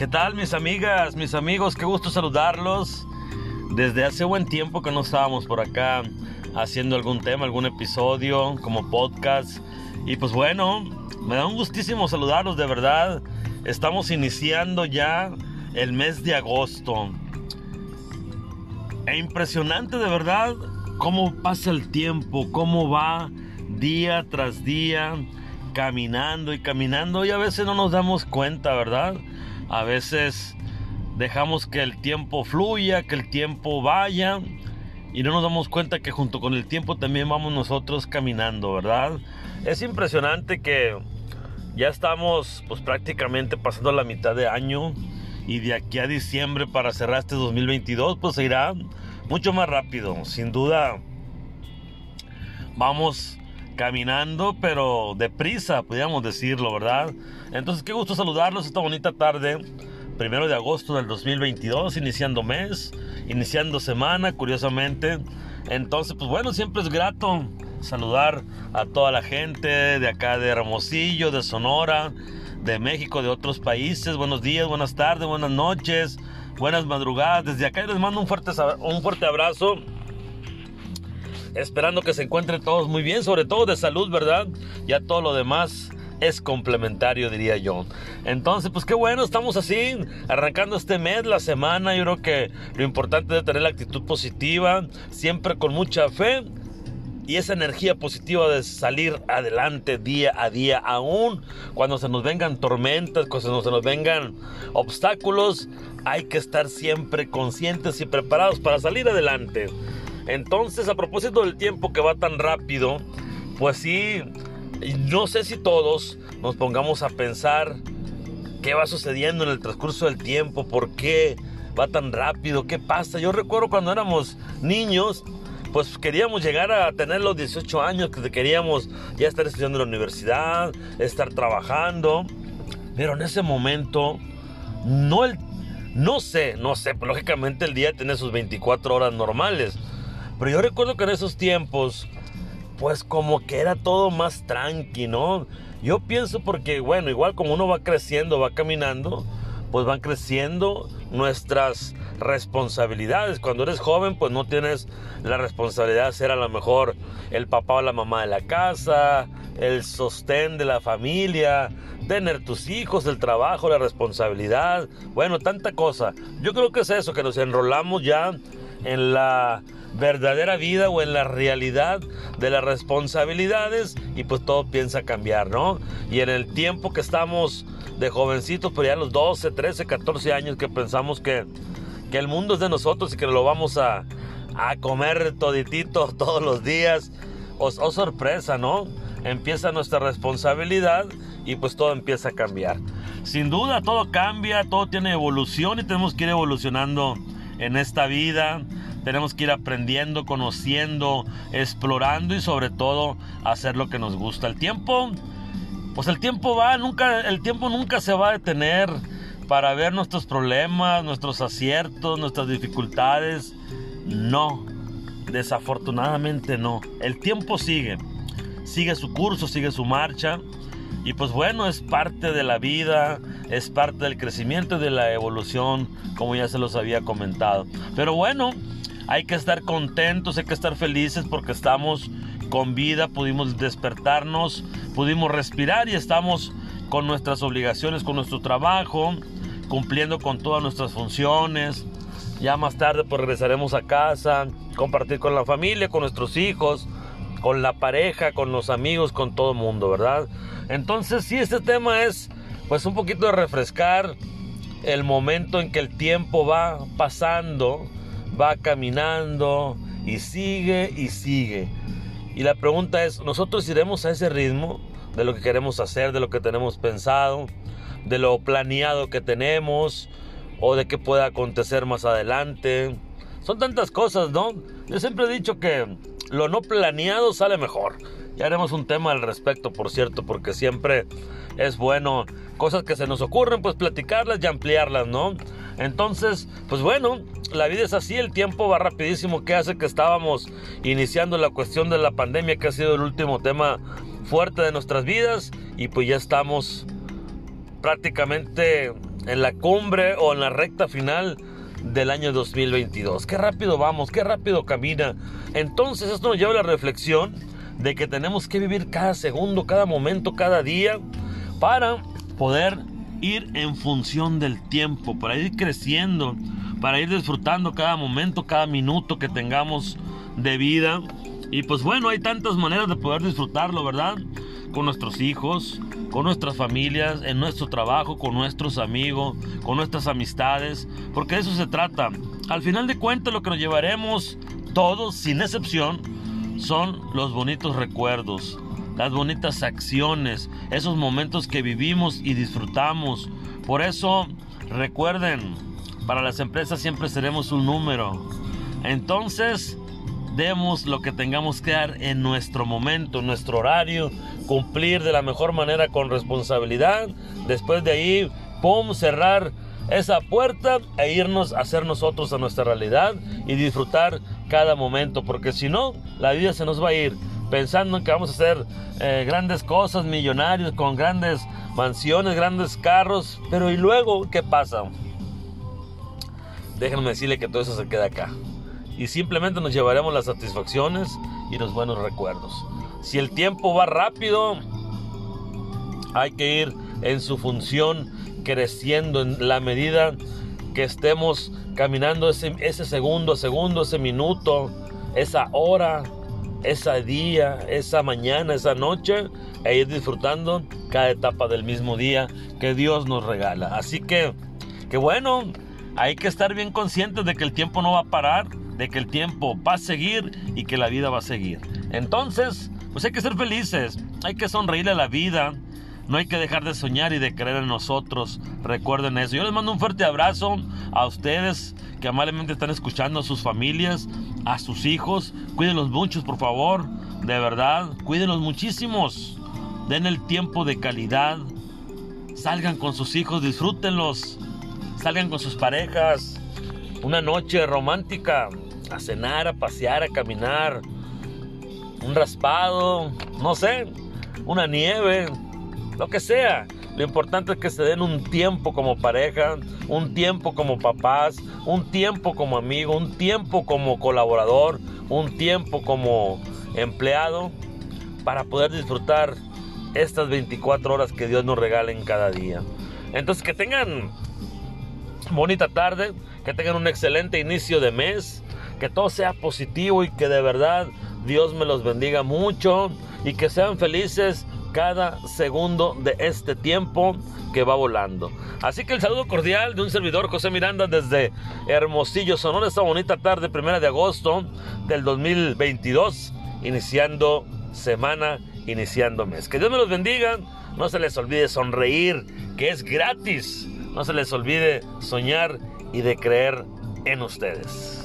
¿Qué tal mis amigas, mis amigos? Qué gusto saludarlos. Desde hace buen tiempo que no estábamos por acá haciendo algún tema, algún episodio como podcast. Y pues bueno, me da un gustísimo saludarlos de verdad. Estamos iniciando ya el mes de agosto. E impresionante de verdad cómo pasa el tiempo, cómo va día tras día caminando y caminando y a veces no nos damos cuenta, ¿verdad? A veces dejamos que el tiempo fluya, que el tiempo vaya y no nos damos cuenta que junto con el tiempo también vamos nosotros caminando, ¿verdad? Es impresionante que ya estamos pues prácticamente pasando la mitad de año y de aquí a diciembre para cerrar este 2022 pues se irá mucho más rápido, sin duda. Vamos caminando, pero deprisa, podríamos decirlo, ¿verdad? Entonces, qué gusto saludarlos esta bonita tarde, primero de agosto del 2022, iniciando mes, iniciando semana, curiosamente. Entonces, pues bueno, siempre es grato saludar a toda la gente de acá de Hermosillo, de Sonora, de México, de otros países. Buenos días, buenas tardes, buenas noches, buenas madrugadas. Desde acá les mando un fuerte, un fuerte abrazo Esperando que se encuentren todos muy bien, sobre todo de salud, ¿verdad? Ya todo lo demás es complementario, diría yo. Entonces, pues qué bueno, estamos así, arrancando este mes, la semana. Yo creo que lo importante es tener la actitud positiva, siempre con mucha fe y esa energía positiva de salir adelante día a día, aún cuando se nos vengan tormentas, cuando se nos vengan obstáculos, hay que estar siempre conscientes y preparados para salir adelante. Entonces, a propósito del tiempo que va tan rápido, pues sí, no sé si todos nos pongamos a pensar qué va sucediendo en el transcurso del tiempo, por qué va tan rápido, qué pasa. Yo recuerdo cuando éramos niños, pues queríamos llegar a tener los 18 años, que queríamos ya estar estudiando en la universidad, estar trabajando, pero en ese momento no el no sé, no sé, lógicamente el día tiene sus 24 horas normales, pero yo recuerdo que en esos tiempos, pues como que era todo más tranqui, ¿no? Yo pienso porque, bueno, igual como uno va creciendo, va caminando, pues van creciendo nuestras responsabilidades. Cuando eres joven, pues no tienes la responsabilidad de ser a lo mejor el papá o la mamá de la casa, el sostén de la familia, tener tus hijos, el trabajo, la responsabilidad, bueno, tanta cosa. Yo creo que es eso, que nos enrolamos ya en la verdadera vida o en la realidad de las responsabilidades y pues todo piensa cambiar, ¿no? Y en el tiempo que estamos de jovencitos, pues ya los 12, 13, 14 años que pensamos que, que el mundo es de nosotros y que lo vamos a, a comer toditito todos los días, o oh, sorpresa, ¿no? Empieza nuestra responsabilidad y pues todo empieza a cambiar. Sin duda todo cambia, todo tiene evolución y tenemos que ir evolucionando en esta vida tenemos que ir aprendiendo, conociendo, explorando y sobre todo hacer lo que nos gusta. El tiempo, pues el tiempo va, nunca, el tiempo nunca se va a detener para ver nuestros problemas, nuestros aciertos, nuestras dificultades. No, desafortunadamente no. El tiempo sigue, sigue su curso, sigue su marcha. Y pues bueno, es parte de la vida, es parte del crecimiento y de la evolución, como ya se los había comentado. Pero bueno, hay que estar contentos, hay que estar felices porque estamos con vida, pudimos despertarnos, pudimos respirar y estamos con nuestras obligaciones, con nuestro trabajo, cumpliendo con todas nuestras funciones. Ya más tarde pues regresaremos a casa, compartir con la familia, con nuestros hijos, con la pareja, con los amigos, con todo el mundo, ¿verdad? Entonces sí, este tema es pues un poquito de refrescar el momento en que el tiempo va pasando va caminando y sigue y sigue. Y la pregunta es, ¿nosotros iremos a ese ritmo de lo que queremos hacer, de lo que tenemos pensado, de lo planeado que tenemos o de qué pueda acontecer más adelante? Son tantas cosas, ¿no? Yo siempre he dicho que lo no planeado sale mejor. Ya haremos un tema al respecto, por cierto, porque siempre es bueno cosas que se nos ocurren, pues platicarlas y ampliarlas, ¿no? Entonces, pues bueno, la vida es así, el tiempo va rapidísimo, que hace que estábamos iniciando la cuestión de la pandemia, que ha sido el último tema fuerte de nuestras vidas, y pues ya estamos prácticamente en la cumbre o en la recta final del año 2022. Qué rápido vamos, qué rápido camina. Entonces esto nos lleva a la reflexión de que tenemos que vivir cada segundo, cada momento, cada día para poder ir en función del tiempo, para ir creciendo, para ir disfrutando cada momento, cada minuto que tengamos de vida. Y pues bueno, hay tantas maneras de poder disfrutarlo, ¿verdad? Con nuestros hijos, con nuestras familias, en nuestro trabajo, con nuestros amigos, con nuestras amistades, porque de eso se trata. Al final de cuentas lo que nos llevaremos todos, sin excepción, son los bonitos recuerdos, las bonitas acciones, esos momentos que vivimos y disfrutamos. Por eso, recuerden, para las empresas siempre seremos un número. Entonces, demos lo que tengamos que dar en nuestro momento, en nuestro horario, cumplir de la mejor manera con responsabilidad. Después de ahí, pum, cerrar esa puerta e irnos a hacer nosotros a nuestra realidad y disfrutar cada momento, porque si no, la vida se nos va a ir pensando en que vamos a hacer eh, grandes cosas, millonarios, con grandes mansiones, grandes carros, pero ¿y luego qué pasa? Déjenme decirle que todo eso se queda acá y simplemente nos llevaremos las satisfacciones y los buenos recuerdos. Si el tiempo va rápido, hay que ir en su función creciendo en la medida que estemos caminando ese, ese segundo segundo, ese minuto, esa hora, ese día, esa mañana, esa noche, e ir disfrutando cada etapa del mismo día que Dios nos regala. Así que, que bueno, hay que estar bien conscientes de que el tiempo no va a parar, de que el tiempo va a seguir y que la vida va a seguir. Entonces, pues hay que ser felices, hay que sonreírle a la vida, no hay que dejar de soñar y de creer en nosotros. Recuerden eso. Yo les mando un fuerte abrazo a ustedes que amablemente están escuchando, a sus familias, a sus hijos. Cuídenlos muchos, por favor. De verdad, cuídenlos muchísimos. Den el tiempo de calidad. Salgan con sus hijos, disfrútenlos. Salgan con sus parejas. Una noche romántica a cenar, a pasear, a caminar, un raspado, no sé, una nieve, lo que sea. Lo importante es que se den un tiempo como pareja, un tiempo como papás, un tiempo como amigo, un tiempo como colaborador, un tiempo como empleado para poder disfrutar estas 24 horas que Dios nos regala en cada día. Entonces que tengan bonita tarde, que tengan un excelente inicio de mes, que todo sea positivo y que de verdad Dios me los bendiga mucho y que sean felices cada segundo de este tiempo que va volando. Así que el saludo cordial de un servidor José Miranda desde Hermosillo, Sonora, esta bonita tarde, primera de agosto del 2022, iniciando semana, iniciando mes. Que Dios me los bendiga, no se les olvide sonreír, que es gratis, no se les olvide soñar y de creer en ustedes.